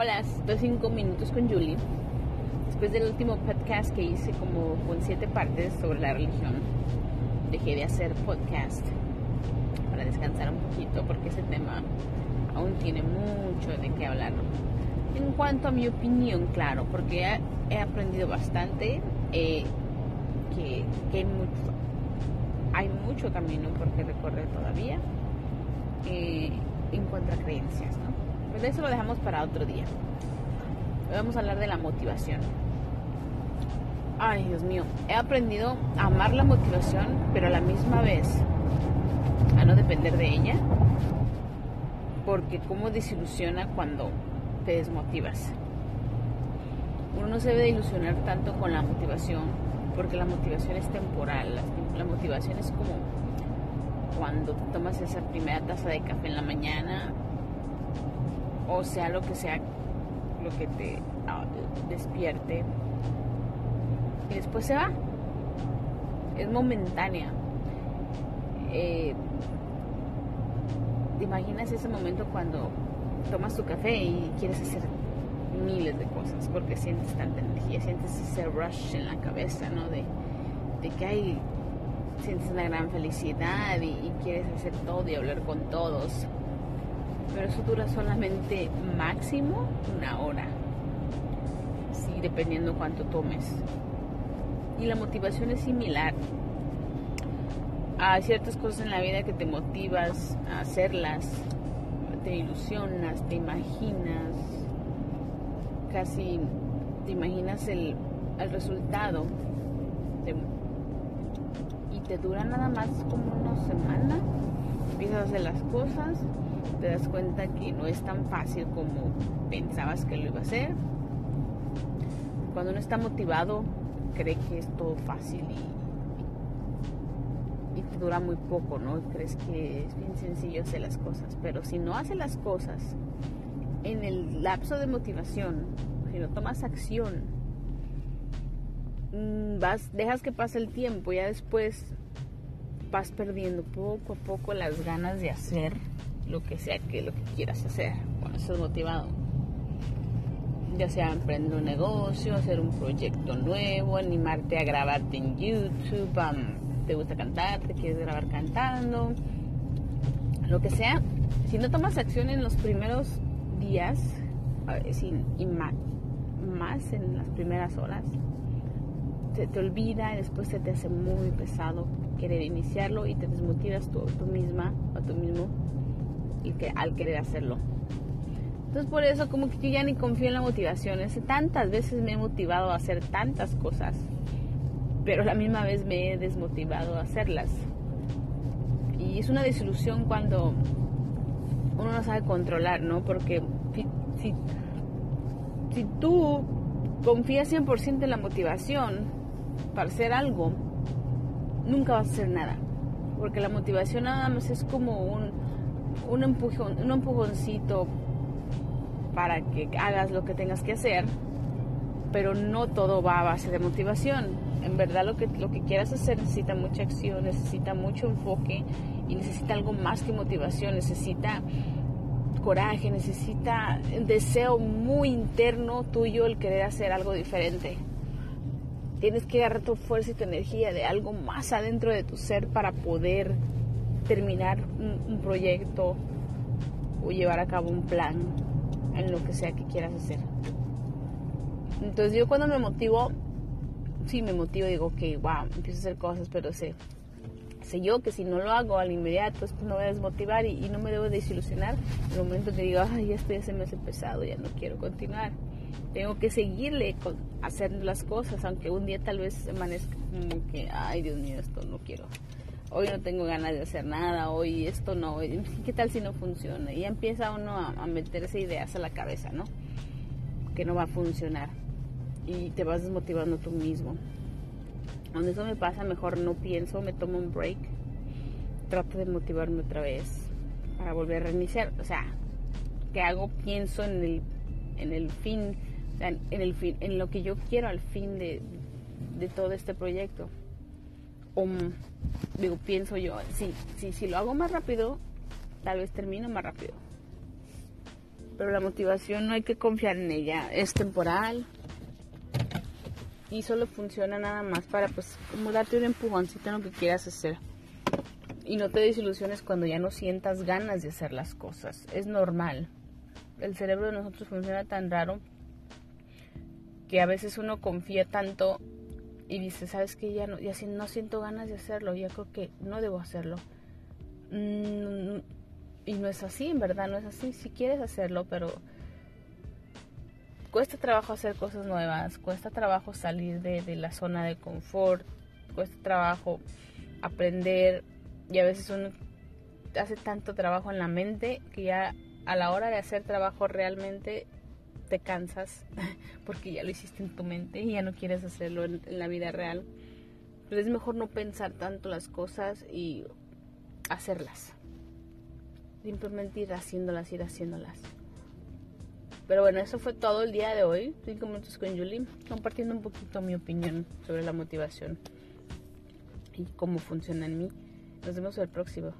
Hola, estoy cinco minutos con Julie. Después del último podcast que hice como con siete partes sobre la religión, dejé de hacer podcast para descansar un poquito porque ese tema aún tiene mucho de qué hablar. En cuanto a mi opinión, claro, porque he, aprendido bastante eh, que, hay, mucho, hay mucho camino por recorrer todavía eh, en cuanto a creencias, ¿no? Pero eso lo dejamos para otro día. Hoy vamos a hablar de la motivación. Ay, Dios mío, he aprendido a amar la motivación, pero a la misma vez a no depender de ella. Porque cómo desilusiona cuando te desmotivas. Uno no se debe de ilusionar tanto con la motivación, porque la motivación es temporal. La motivación es como cuando tomas esa primera taza de café en la mañana o sea lo que sea lo que te ah, despierte y después se va. Es momentánea. Eh, ¿te imaginas ese momento cuando tomas tu café y quieres hacer miles de cosas porque sientes tanta energía sientes ese rush en la cabeza no de, de que hay sientes una gran felicidad y quieres hacer todo y hablar con todos pero eso dura solamente máximo una hora, sí, dependiendo cuánto tomes. Y la motivación es similar. Hay ciertas cosas en la vida que te motivas a hacerlas, te ilusionas, te imaginas, casi te imaginas el, resultado y te dura nada más como una semana. Empiezas a hacer las cosas te das cuenta que no es tan fácil como pensabas que lo iba a ser. Cuando uno está motivado, cree que es todo fácil y, dura muy poco, ¿no? Crees que es bien sencillo hacer las cosas. Pero si no haces las cosas en el lapso de motivación, si no tomas acción, mm, vas, dejas que pase el tiempo, ya después vas perdiendo poco a poco las ganas de hacer lo que sea que lo que quieras hacer cuando estás motivado. Ya sea emprender un negocio, hacer un proyecto nuevo, animarte a grabarte en YouTube, te gusta cantar, te quieres grabar cantando, lo que sea. Si no tomas acción en los primeros días, sin, y más, más en las primeras horas, te, te, olvida y después se te hace muy pesado querer iniciarlo y te desmotivas tú, tú misma o tú mismo que, al querer hacerlo. Entonces por eso como que yo ya ni confío en la motivación. tantas veces me he motivado a hacer tantas cosas, pero a la misma vez me he desmotivado a hacerlas. Y es una desilusión cuando uno no sabe controlar, ¿no? Porque si, si tú confías 100% en la motivación para hacer algo, nunca vas a hacer nada. Porque la motivación nada más es como un, un, empujón, un empujoncito para que hagas lo que tengas que hacer, pero no todo va a base de motivación. En verdad lo que, lo que quieras hacer necesita mucha acción, necesita mucho enfoque y necesita algo más que motivación, necesita coraje, necesita deseo muy interno tuyo el querer hacer algo diferente. Tienes que agarrar tu fuerza y tu energía de algo más adentro de tu ser para poder terminar un, proyecto o llevar a cabo un plan en lo que sea que quieras hacer. Entonces yo cuando me motivo, sí me motivo, digo que, wow, empiezo a hacer cosas, pero sé, sé yo que si no lo hago al inmediato, pues me voy a desmotivar y, no me debo desilusionar. En el momento que digo, ay, esto ya se me hace pesado, ya no quiero continuar. Tengo que seguirle con, haciendo las cosas, aunque un día tal vez amanezca como que, ay, Dios mío, esto no quiero hoy no tengo ganas de hacer nada, hoy esto no, ¿qué tal si no funciona? Y empieza uno a, meterse ideas a la cabeza, ¿no? Que no va a funcionar. Y te vas desmotivando tú mismo. Cuando eso me pasa, mejor no pienso, me tomo un break, trato de motivarme otra vez para volver a reiniciar. O sea, ¿qué hago? Pienso en el, en el fin, en, el fin, en lo que yo quiero al fin de, de todo este proyecto digo, pienso yo, si, si, si lo hago más rápido, tal vez termino más rápido. Pero la motivación no hay que confiar en ella, es temporal y solo funciona nada más para pues como darte un empujoncito en lo que quieras hacer. Y no te desilusiones cuando ya no sientas ganas de hacer las cosas. Es normal. El cerebro de nosotros funciona tan raro que a veces uno confía tanto y dice, ¿sabes qué? Ya no, ya no siento ganas de hacerlo, ya creo que no debo hacerlo. Mm, y no es así, en verdad, no es así. Si quieres hacerlo, pero cuesta trabajo hacer cosas nuevas, cuesta trabajo salir de, de la zona de confort, cuesta trabajo aprender y a veces uno hace tanto trabajo en la mente que ya a la hora de hacer trabajo realmente te cansas porque ya lo hiciste en tu mente y ya no quieres hacerlo en, la vida real. Pero es mejor no pensar tanto las cosas y hacerlas. Simplemente ir haciéndolas, ir haciéndolas. Pero bueno, eso fue todo el día de hoy. Cinco minutos con Julie, compartiendo un poquito mi opinión sobre la motivación y cómo funciona en mí. Nos vemos el próximo.